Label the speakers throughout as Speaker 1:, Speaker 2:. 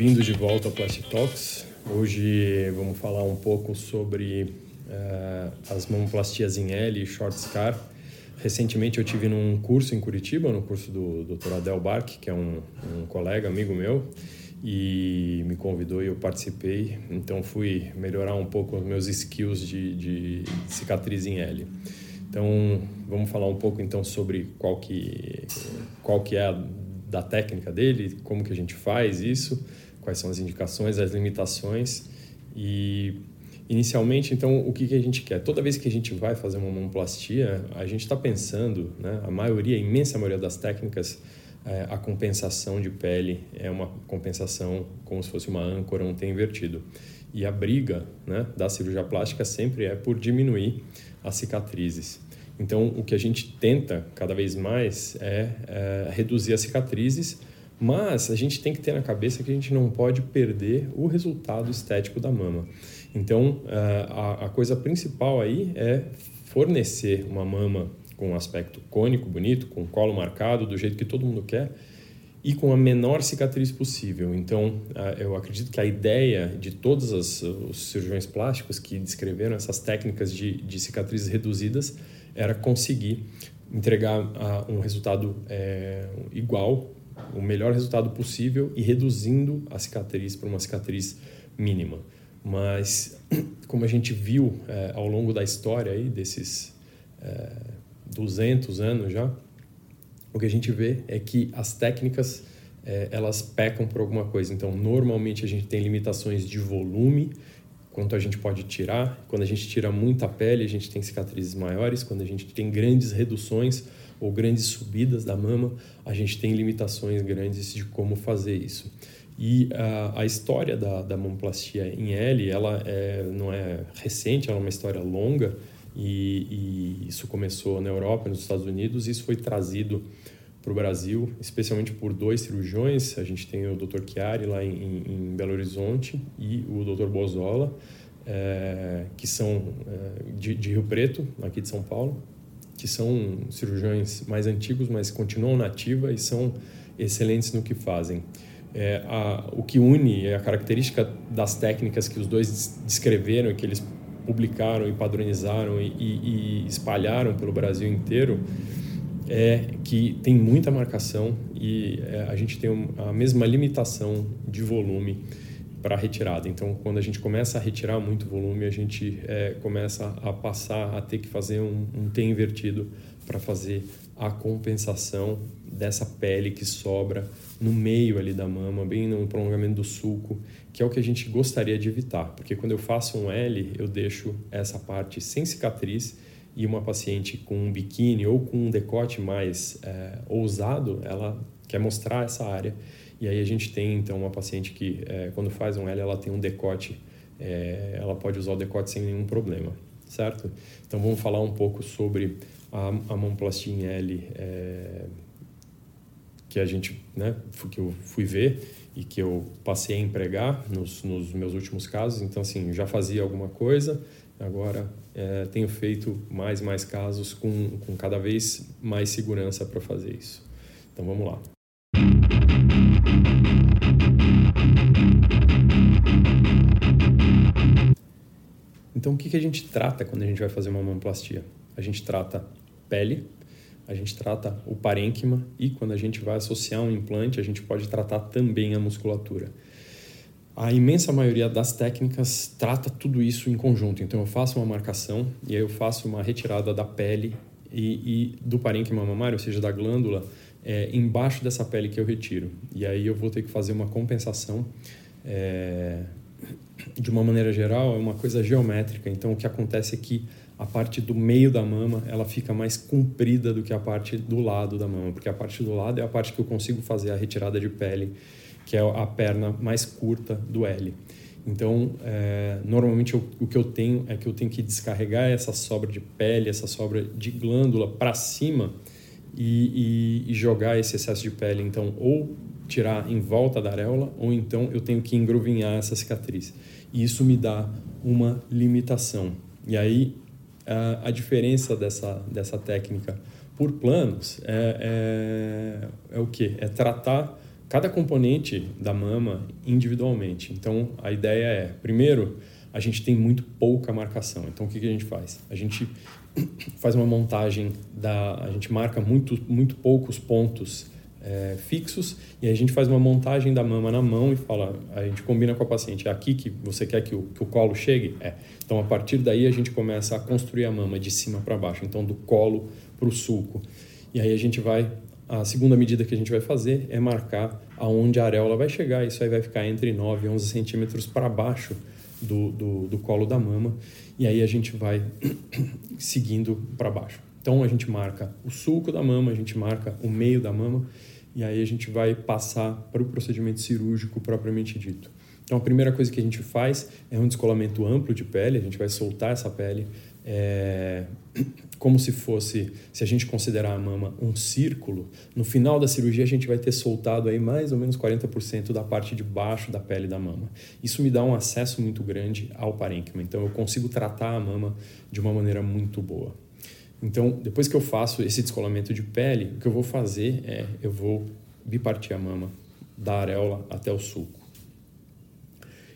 Speaker 1: Bem-vindo de volta ao Plastic Talks. Hoje vamos falar um pouco sobre uh, as mamoplastias em L e short scar. Recentemente eu tive num curso em Curitiba, no curso do Dr. Adel Bark, que é um, um colega, amigo meu, e me convidou e eu participei. Então fui melhorar um pouco os meus skills de, de cicatriz em L. Então vamos falar um pouco então sobre qual que qual que é a da técnica dele, como que a gente faz isso, quais são as indicações, as limitações. E inicialmente então o que, que a gente quer? Toda vez que a gente vai fazer uma mamoplastia a gente está pensando né a maioria a imensa maioria das técnicas é, a compensação de pele é uma compensação como se fosse uma âncora um T invertido. E a briga né da cirurgia plástica sempre é por diminuir as cicatrizes. Então, o que a gente tenta cada vez mais é, é, reduzir as cicatrizes, mas a gente tem que ter na cabeça que a gente não pode perder o resultado estético da mama. Então, é, a, coisa principal aí é fornecer uma mama com um aspecto cônico, bonito, com colo marcado, do jeito que todo mundo quer, e com a menor cicatriz possível. Então, eu acredito que a ideia de todos os cirurgiões plásticos que descreveram essas técnicas de, de cicatrizes reduzidas era conseguir entregar uh, um resultado é, igual, o melhor resultado possível e reduzindo a cicatriz para uma cicatriz mínima. Mas, como a gente viu é, ao longo da história aí, desses é, 200 anos já, o que a gente vê é que as técnicas é, elas pecam por alguma coisa. Então, normalmente a gente tem limitações de volume, quanto a gente pode tirar. Quando a gente tira muita pele, a gente tem cicatrizes maiores. Quando a gente tem grandes reduções ou grandes subidas da mama, a gente tem limitações grandes de como fazer isso. E a, a história da, da mamoplastia em L, ela é, não é recente, ela é uma história longa e, e isso começou na Europa, nos Estados Unidos, e isso foi trazido para o Brasil, especialmente por dois cirurgiões. A gente tem o Dr. Chiari lá em, em Belo Horizonte e o Dr. Bozola, é, que são é, de, de, Rio Preto, aqui de São Paulo, que são cirurgiões mais antigos, mas continuam na e são excelentes no que fazem. É, a, o que une é a característica das técnicas que os dois descreveram e que eles publicaram e padronizaram e, e, e espalharam pelo Brasil inteiro é que tem muita marcação e é, a gente tem a mesma limitação de volume para retirada. Então, quando a gente começa a retirar muito volume, a gente é, começa a passar a ter que fazer um, um T invertido para fazer a compensação dessa pele que sobra no meio ali da mama, bem no prolongamento do sulco, que é o que a gente gostaria de evitar, porque quando eu faço um L, eu deixo essa parte sem cicatriz e uma paciente com um biquíni ou com um decote mais é, ousado, ela quer mostrar essa área. E aí a gente tem então uma paciente que é, quando faz um L ela tem um decote, é, ela pode usar o decote sem nenhum problema, certo? Então vamos falar um pouco sobre a, a mamoplastia em L é, que a gente, né, que eu fui ver e que eu passei a empregar nos, nos meus últimos casos. Então assim, já fazia alguma coisa, Agora é, tenho feito mais e mais casos com, com cada vez mais segurança para fazer isso. Então vamos lá. Então o que, que a gente trata quando a gente vai fazer uma mamoplastia? A gente trata pele, a gente trata o parênquima e quando a gente vai associar um implante, a gente pode tratar também a musculatura. A imensa maioria das técnicas trata tudo isso em conjunto. Então eu faço uma marcação e aí eu faço uma retirada da pele e, e do parênquima mamário, ou seja, da glândula, é, embaixo dessa pele que eu retiro. E aí eu vou ter que fazer uma compensação. É, de uma maneira geral, é uma coisa geométrica. Então o que acontece é que a parte do meio da mama ela fica mais comprida do que a parte do lado da mama, porque a parte do lado é a parte que eu consigo fazer a retirada de pele que é a perna mais curta do L. Então, é, normalmente eu, o que eu tenho é que eu tenho que descarregar essa sobra de pele, essa sobra de glândula para cima e, e, e, jogar esse excesso de pele. Então, ou tirar em volta da areola, ou então eu tenho que engruvinhar essa cicatriz. E isso me dá uma limitação. E aí, a, a diferença dessa, dessa técnica por planos é, é, é o que? É tratar cada componente da mama individualmente. Então, a ideia é, primeiro, a gente tem muito pouca marcação. Então, o que, que a gente faz? A gente faz uma montagem da, a gente marca muito muito poucos pontos é, fixos e aí a gente faz uma montagem da mama na mão e fala, a gente combina com a paciente, é aqui que você quer que o, que o colo chegue? É. Então a partir daí a gente começa a construir a mama de cima para baixo, então do colo para o sulco. E aí a gente vai, a segunda medida que a gente vai fazer é marcar aonde a areola vai chegar, isso aí vai ficar entre 9 e 11 centímetros para baixo do, do, do colo da mama e aí a gente vai seguindo para baixo. Então a gente marca o sulco da mama, a gente marca o meio da mama e aí a gente vai passar para o procedimento cirúrgico propriamente dito. Então a primeira coisa que a gente faz é um descolamento amplo de pele, a gente vai soltar essa pele é, como se fosse, se a gente considerar a mama um círculo, no final da cirurgia a gente vai ter soltado aí mais ou menos 40% da parte de baixo da pele da mama. Isso me dá um acesso muito grande ao parênquima, então eu consigo tratar a mama de uma maneira muito boa. Então, depois que eu faço esse descolamento de pele, o que eu vou fazer é eu vou bipartir a mama da areola até o sulco.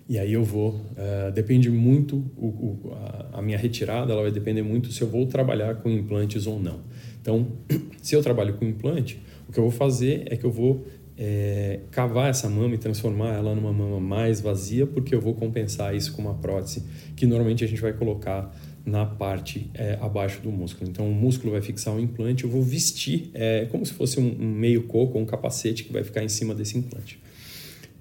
Speaker 1: E aí eu vou, uh, depende muito, o, o, a, a, minha retirada ela vai depender muito se eu vou trabalhar com implantes ou não. Então, se eu trabalho com implante, o que eu vou fazer é que eu vou é, cavar essa mama e transformar ela numa mama mais vazia, porque eu vou compensar isso com uma prótese que normalmente a gente vai colocar na parte é, abaixo do músculo. Então, o músculo vai fixar o implante, eu vou vestir é, como se fosse um, um meio coco, um capacete que vai ficar em cima desse implante,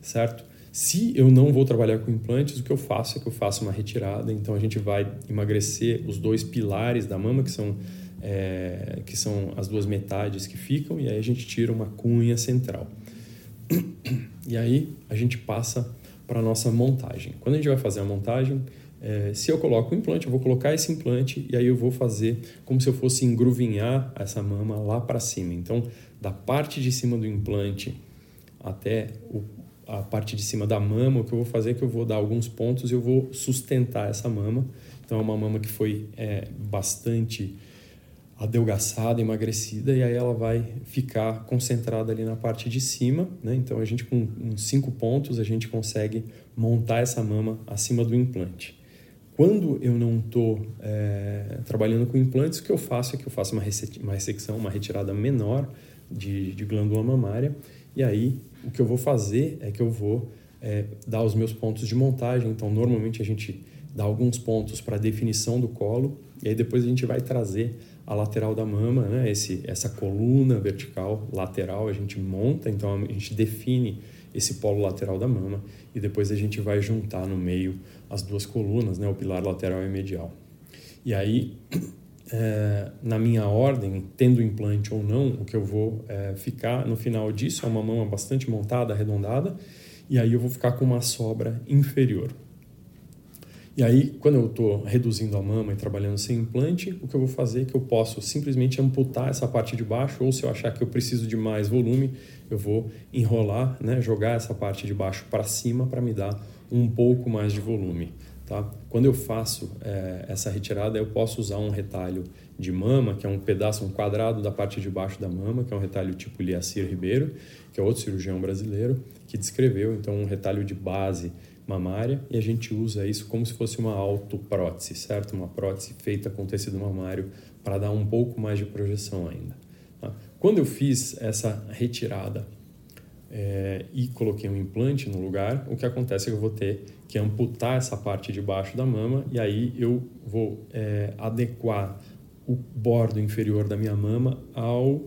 Speaker 1: certo? Se eu não vou trabalhar com implantes, o que eu faço é que eu faço uma retirada. Então, a gente vai emagrecer os dois pilares da mama, que são, é, que são as duas metades que ficam, e aí a gente tira uma cunha central. E aí a gente passa para a nossa montagem. Quando a gente vai fazer a montagem, é, se eu coloco o implante, eu vou colocar esse implante e aí eu vou fazer como se eu fosse engruvinhar essa mama lá para cima. Então, da parte de cima do implante até o, a parte de cima da mama, o que eu vou fazer é que eu vou dar alguns pontos e eu vou sustentar essa mama. Então, é uma mama que foi é, bastante adelgaçada, emagrecida, e aí ela vai ficar concentrada ali na parte de cima. Né? Então, a gente com cinco pontos, a gente consegue montar essa mama acima do implante. Quando eu não estou é, trabalhando com implantes, o que eu faço é que eu faço uma, uma ressecção, uma retirada menor de, de, glândula mamária, e aí o que eu vou fazer é que eu vou é, dar os meus pontos de montagem. Então, normalmente a gente dá alguns pontos para definição do colo, e aí depois a gente vai trazer a lateral da mama, né? Esse, essa coluna vertical lateral a gente monta, então a gente define esse polo lateral da mama e depois a gente vai juntar no meio as duas colunas, né, o pilar lateral e medial. E aí, é, na minha ordem, tendo implante ou não, o que eu vou é, ficar no final disso é uma mama bastante montada, arredondada, e aí eu vou ficar com uma sobra inferior. E aí, quando eu estou reduzindo a mama e trabalhando sem implante, o que eu vou fazer é que eu posso simplesmente amputar essa parte de baixo, ou se eu achar que eu preciso de mais volume, eu vou enrolar, né, jogar essa parte de baixo para cima para me dar um pouco mais de volume. Tá? Quando eu faço é, essa retirada, eu posso usar um retalho de mama, que é um pedaço, um quadrado da parte de baixo da mama, que é um retalho tipo Liacir Ribeiro, que é outro cirurgião brasileiro, que descreveu então um retalho de base mamária e a gente usa isso como se fosse uma autoprótese, certo? Uma prótese feita com tecido mamário para dar um pouco mais de projeção ainda. Tá? Quando eu fiz essa retirada é, e coloquei um implante no lugar, o que acontece é que eu vou ter que amputar essa parte de baixo da mama e aí eu vou é, adequar o bordo inferior da minha mama ao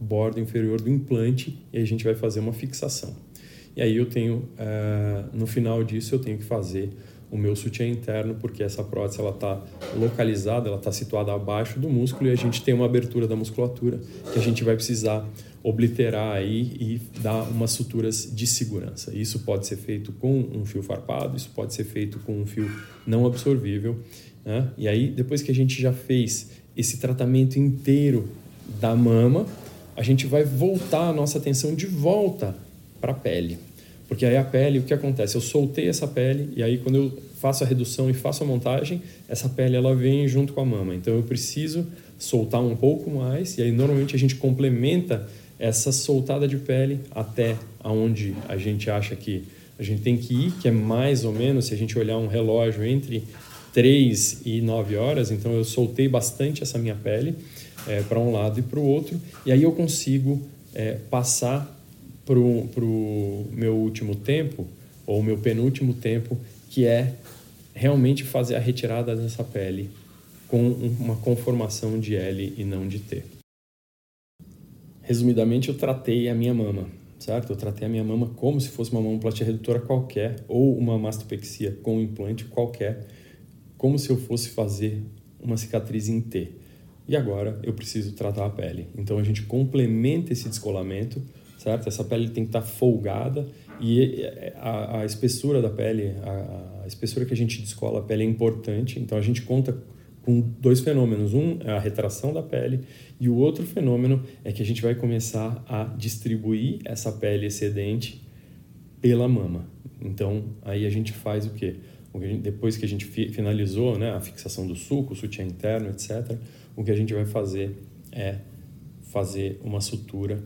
Speaker 1: bordo inferior do implante e a gente vai fazer uma fixação. E aí eu tenho, uh, no final disso, eu tenho que fazer o meu sutiã interno, porque essa prótese ela está localizada, ela está situada abaixo do músculo e a gente tem uma abertura da musculatura que a gente vai precisar obliterar aí e dar umas suturas de segurança. Isso pode ser feito com um fio farpado, isso pode ser feito com um fio não absorvível. Né? E aí, depois que a gente já fez esse tratamento inteiro da mama, a gente vai voltar a nossa atenção de volta para a pele. Porque aí a pele, o que acontece? Eu soltei essa pele e aí quando eu faço a redução e faço a montagem, essa pele ela vem junto com a mama. Então eu preciso soltar um pouco mais e aí normalmente a gente complementa essa soltada de pele até aonde a gente acha que a gente tem que ir, que é mais ou menos, se a gente olhar um relógio entre 3 e 9 horas, então eu soltei bastante essa minha pele é, para um lado e para o outro, e aí eu consigo é, passar para o meu último tempo, ou meu penúltimo tempo, que é realmente fazer a retirada dessa pele com uma conformação de L e não de T. Resumidamente, eu tratei a minha mama, certo? Eu tratei a minha mama como se fosse uma mamoplastia redutora qualquer ou uma mastopexia com implante qualquer, como se eu fosse fazer uma cicatriz em T. E agora eu preciso tratar a pele. Então a gente complementa esse descolamento, certo? Essa pele tem que estar folgada e a, a espessura da pele, a, a espessura que a gente descola a pele é importante. Então a gente conta com dois fenômenos. Um é a retração da pele e o outro fenômeno é que a gente vai começar a distribuir essa pele excedente pela mama. Então, aí a gente faz o quê? Depois que a gente finalizou né, a fixação do suco, o sutiã interno, etc., o que a gente vai fazer é fazer uma sutura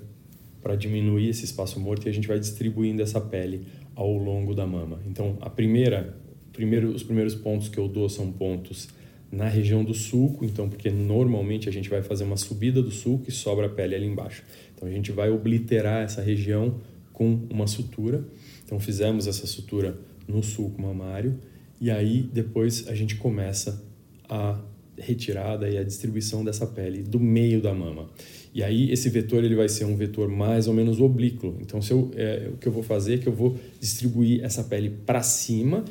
Speaker 1: para diminuir esse espaço morto e a gente vai distribuindo essa pele ao longo da mama. Então, a primeira, primeiro, os primeiros pontos que eu dou são pontos na região do sulco, então porque normalmente a gente vai fazer uma subida do sulco e sobra a pele ali embaixo. Então a gente vai obliterar essa região com uma sutura. Então fizemos essa sutura no sulco mamário e aí depois a gente começa a retirada e a distribuição dessa pele do meio da mama. E aí esse vetor ele vai ser um vetor mais ou menos oblíquo. Então se eu, é, o que eu vou fazer é que eu vou distribuir essa pele para cima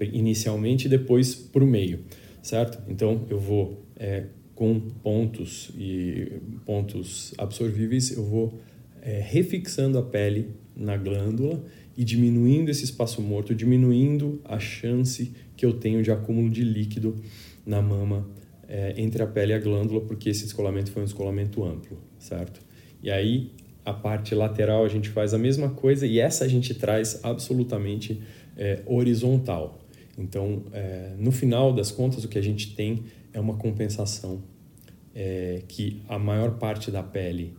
Speaker 1: inicialmente e depois para o meio certo? Então eu vou é, com pontos e pontos absorvíveis, eu vou é, refixando a pele na glândula e diminuindo esse espaço morto, diminuindo a chance que eu tenho de acúmulo de líquido na mama é, entre a pele e a glândula, porque esse descolamento foi um descolamento amplo, certo? E aí a parte lateral a gente faz a mesma coisa e essa a gente traz absolutamente é, horizontal, então, é, no final das contas, o que a gente tem é uma compensação é, que a maior parte da pele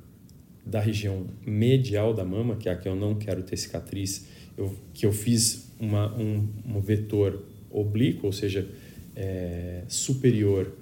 Speaker 1: da região medial da mama, que é a que eu não quero ter cicatriz, eu, que eu fiz uma, um, um vetor oblíquo, ou seja, é, superior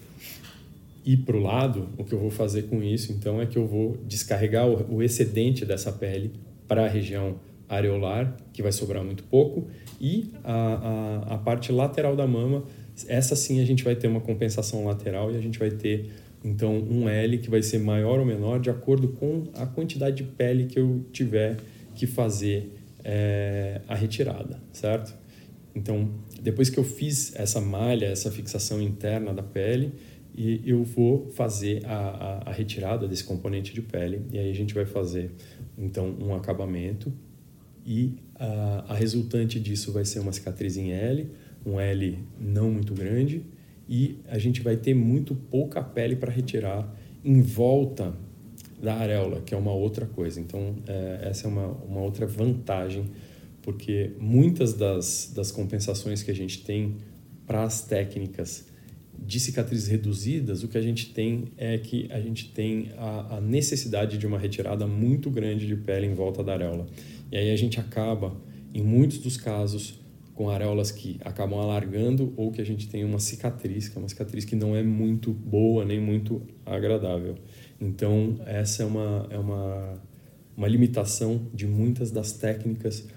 Speaker 1: e para o lado, o que eu vou fazer com isso, então, é que eu vou descarregar o, o excedente dessa pele para a região areolar, que vai sobrar muito pouco, e a, a, a parte lateral da mama, essa sim a gente vai ter uma compensação lateral e a gente vai ter então um L que vai ser maior ou menor de acordo com a quantidade de pele que eu tiver que fazer é, a retirada, certo? Então, depois que eu fiz essa malha, essa fixação interna da pele, e eu vou fazer a, a, a, retirada desse componente de pele e aí a gente vai fazer então um acabamento e a, a resultante disso vai ser uma cicatriz em L, um L não muito grande, e a gente vai ter muito pouca pele para retirar em volta da areola, que é uma outra coisa. Então, é, essa é uma, uma outra vantagem, porque muitas das, das compensações que a gente tem para as técnicas de cicatrizes reduzidas, o que a gente tem é que a gente tem a, a necessidade de uma retirada muito grande de pele em volta da areola. E aí a gente acaba, em muitos dos casos, com areolas que acabam alargando ou que a gente tem uma cicatriz, que é uma cicatriz que não é muito boa nem muito agradável. Então, essa é uma, é uma, uma limitação de muitas das técnicas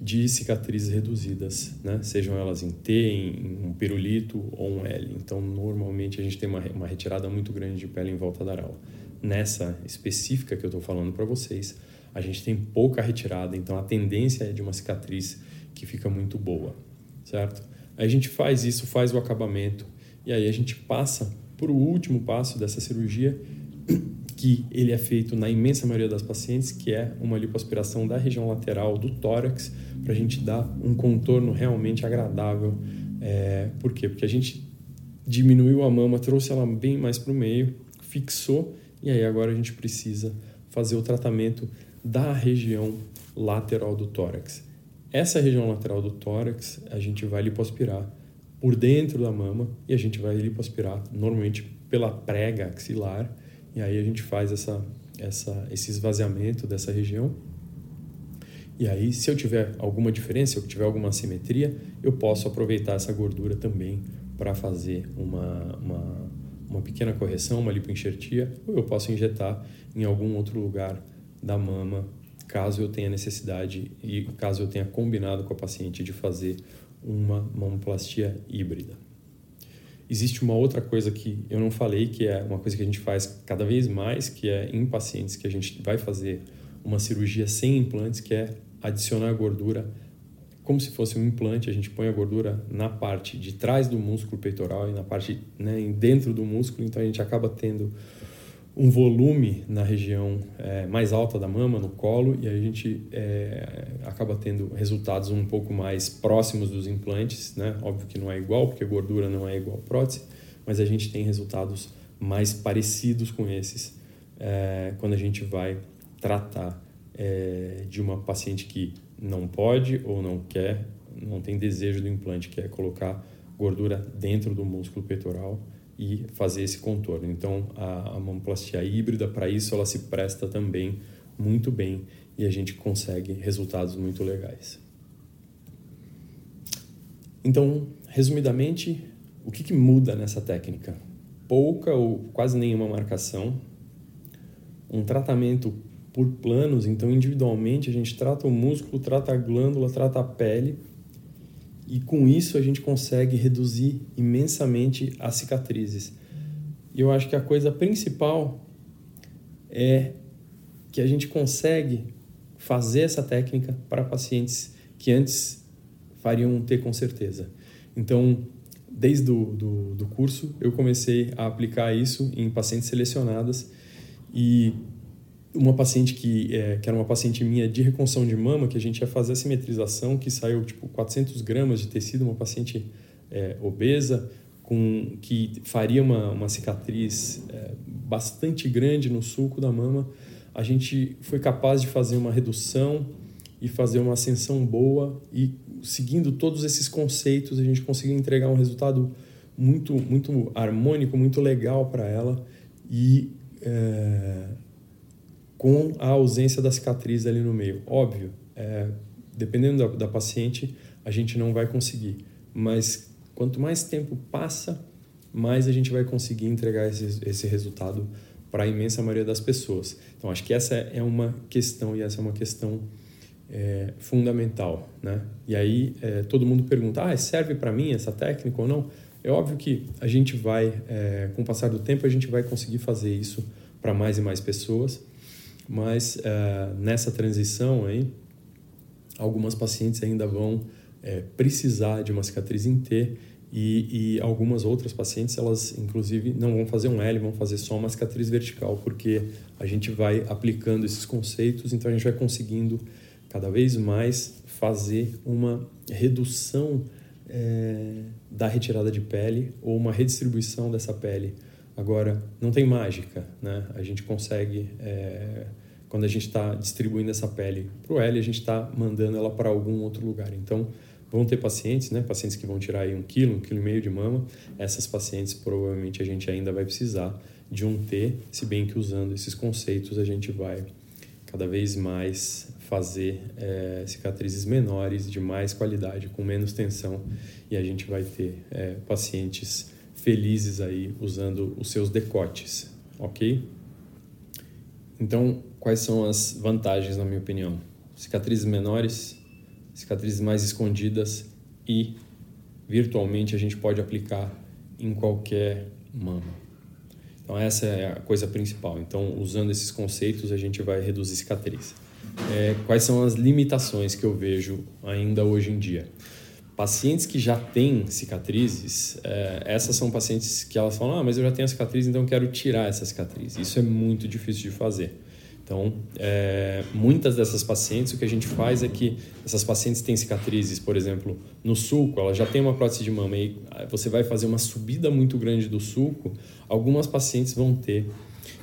Speaker 1: de cicatrizes reduzidas, né? sejam elas em T, em um pirulito ou um L. Então, normalmente a gente tem uma, uma retirada muito grande de pele em volta da areola. Nessa específica que eu estou falando para vocês, a gente tem pouca retirada, então a tendência é de uma cicatriz que fica muito boa, certo? Aí a gente faz isso, faz o acabamento e aí a gente passa para o último passo dessa cirurgia, que ele é feito na imensa maioria das pacientes, que é uma lipoaspiração da região lateral do tórax, para a gente dar um contorno realmente agradável. É, por quê? Porque a gente diminuiu a mama, trouxe ela bem mais para o meio, fixou, e aí agora a gente precisa fazer o tratamento da região lateral do tórax. Essa região lateral do tórax a gente vai lipoaspirar por dentro da mama e a gente vai lipoaspirar normalmente pela prega axilar e aí a gente faz essa essa, esse esvaziamento dessa região. E aí, se eu tiver alguma diferença, se eu tiver alguma assimetria, eu posso aproveitar essa gordura também para fazer uma, uma, uma pequena correção, uma lipoenxertia, ou eu posso injetar em algum outro lugar da mama, caso eu tenha necessidade e caso eu tenha combinado com a paciente de fazer uma mamoplastia híbrida. Existe uma outra coisa que eu não falei, que é uma coisa que a gente faz cada vez mais, que é em pacientes que a gente vai fazer uma cirurgia sem implantes, que é adicionar gordura. Como se fosse um implante, a gente põe a gordura na parte de trás do músculo peitoral e na parte né, dentro do músculo, então a gente acaba tendo um volume na região é, mais alta da mama, no colo, e a gente é, acaba tendo resultados um pouco mais próximos dos implantes, né? Óbvio que não é igual, porque gordura não é igual prótese, mas a gente tem resultados mais parecidos com esses é, quando a gente vai tratar é, de uma paciente que não pode ou não quer, não tem desejo do implante, que é colocar gordura dentro do músculo peitoral e fazer esse contorno. Então, a, a mamoplastia híbrida, para isso, ela se presta também muito bem e a gente consegue resultados muito legais. Então, resumidamente, o que, que muda nessa técnica? Pouca ou quase nenhuma marcação, um tratamento por planos, então individualmente a gente trata o músculo, trata a glândula, trata a pele e com isso a gente consegue reduzir imensamente as cicatrizes. E eu acho que a coisa principal é que a gente consegue fazer essa técnica para pacientes que antes fariam ter com certeza. Então, desde do, do, do curso, eu comecei a aplicar isso em pacientes selecionadas e uma paciente que, é, que era uma paciente minha de reconstrução de mama, que a gente ia fazer a simetrização, que saiu tipo 400 gramas de tecido, uma paciente é, obesa, com que faria uma, uma cicatriz é, bastante grande no sulco da mama, a gente foi capaz de fazer uma redução e fazer uma ascensão boa e seguindo todos esses conceitos a gente conseguiu entregar um resultado muito muito harmônico, muito legal para ela e é, com a ausência da cicatriz ali no meio. Óbvio, é, dependendo da, da paciente, a gente não vai conseguir, mas quanto mais tempo passa, mais a gente vai conseguir entregar esse, esse resultado para a imensa maioria das pessoas. Então, acho que essa é uma questão e essa é uma questão é, fundamental, né? E aí é, todo mundo pergunta, ah, serve para mim essa técnica ou não? É óbvio que a gente vai, é, com o passar do tempo, a gente vai conseguir fazer isso para mais e mais pessoas. Mas uh, nessa transição aí, algumas pacientes ainda vão é, precisar de uma cicatriz em T e, e, algumas outras pacientes, elas inclusive não vão fazer um L, vão fazer só uma cicatriz vertical, porque a gente vai aplicando esses conceitos, então a gente vai conseguindo cada vez mais fazer uma redução é, da retirada de pele ou uma redistribuição dessa pele Agora, não tem mágica, né? A gente consegue, é, quando a gente está distribuindo essa pele para o L, a gente está mandando ela para algum outro lugar. Então, vão ter pacientes, né? Pacientes que vão tirar aí um quilo, um quilo e meio de mama. Essas pacientes, provavelmente, a gente ainda vai precisar de um T, se bem que usando esses conceitos a gente vai cada vez mais fazer é, cicatrizes menores, de mais qualidade, com menos tensão, e a gente vai ter é, pacientes felizes aí usando os seus decotes, ok? Então, quais são as vantagens, na minha opinião? Cicatrizes menores, cicatrizes mais escondidas e virtualmente a gente pode aplicar em qualquer mama. Então, essa é a coisa principal. Então, usando esses conceitos, a gente vai reduzir cicatriz. É, quais são as limitações que eu vejo ainda hoje em dia? Pacientes que já têm cicatrizes, é, essas são pacientes que elas falam, ah, mas eu já tenho a cicatriz, então eu quero tirar essa cicatriz. Isso é muito difícil de fazer. Então, é, muitas dessas pacientes, o que a gente faz é que essas pacientes têm cicatrizes, por exemplo, no sulco, ela já tem uma prótese de mama e você vai fazer uma subida muito grande do sulco, algumas pacientes vão ter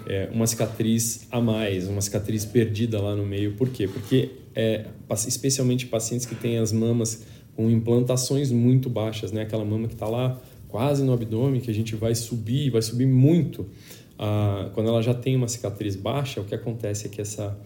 Speaker 1: é, uma cicatriz a mais, uma cicatriz perdida lá no meio. Por quê? Porque, é, especialmente pacientes que têm as mamas com implantações muito baixas, né? Aquela mama que está lá quase no abdômen, que a gente vai subir, vai subir muito a, quando ela já tem uma cicatriz baixa, o que acontece é que essa,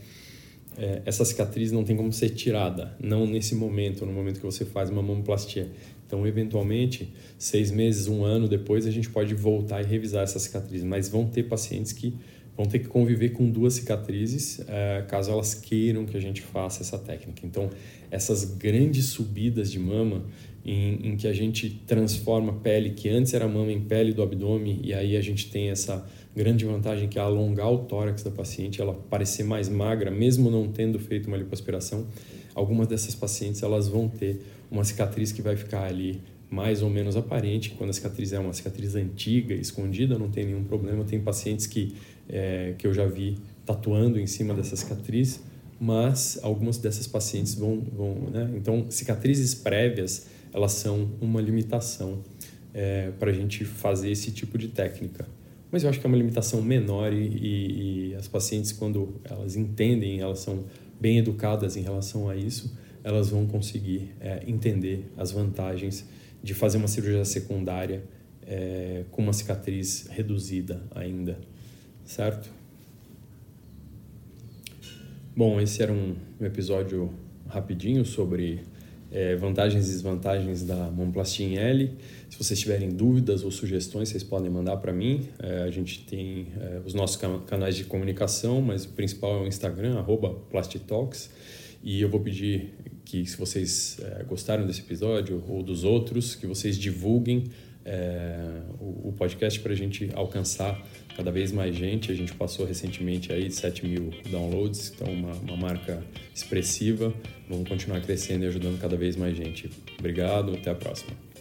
Speaker 1: é, essa cicatriz não tem como ser tirada, não nesse momento, no momento que você faz uma mamoplastia. Então, eventualmente, seis meses, um ano depois, a gente pode voltar e revisar essa cicatriz. Mas vão ter pacientes que vão ter que conviver com duas cicatrizes, é, caso elas queiram que a gente faça essa técnica. Então, essas grandes subidas de mama, em, em que a gente transforma pele que antes era mama em pele do abdômen, e aí a gente tem essa grande vantagem que é alongar o tórax da paciente, ela parecer mais magra, mesmo não tendo feito uma lipoaspiração. Algumas dessas pacientes elas vão ter uma cicatriz que vai ficar ali mais ou menos aparente. Quando a cicatriz é uma cicatriz antiga, escondida, não tem nenhum problema. Tem pacientes que, é, que eu já vi tatuando em cima dessa cicatriz, mas algumas dessas pacientes vão... vão né? Então, cicatrizes prévias, elas são uma limitação é, para a gente fazer esse tipo de técnica mas eu acho que é uma limitação menor e, e, e, as pacientes, quando elas entendem, elas são bem educadas em relação a isso, elas vão conseguir é, entender as vantagens de fazer uma cirurgia secundária é, com uma cicatriz reduzida ainda, certo? Bom, esse era um episódio rapidinho sobre é, vantagens e desvantagens da mamoplastia em L. Se vocês tiverem dúvidas ou sugestões, vocês podem mandar para mim. É, a gente tem é, os nossos canais de comunicação, mas o principal é o Instagram, Plastitalks. E eu vou pedir que, se vocês é, gostaram desse episódio ou dos outros, que vocês divulguem é, o, o, podcast para a gente alcançar cada vez mais gente. A gente passou recentemente aí de 7 mil downloads, então uma, uma marca expressiva. Vamos continuar crescendo e ajudando cada vez mais gente. Obrigado, até a próxima.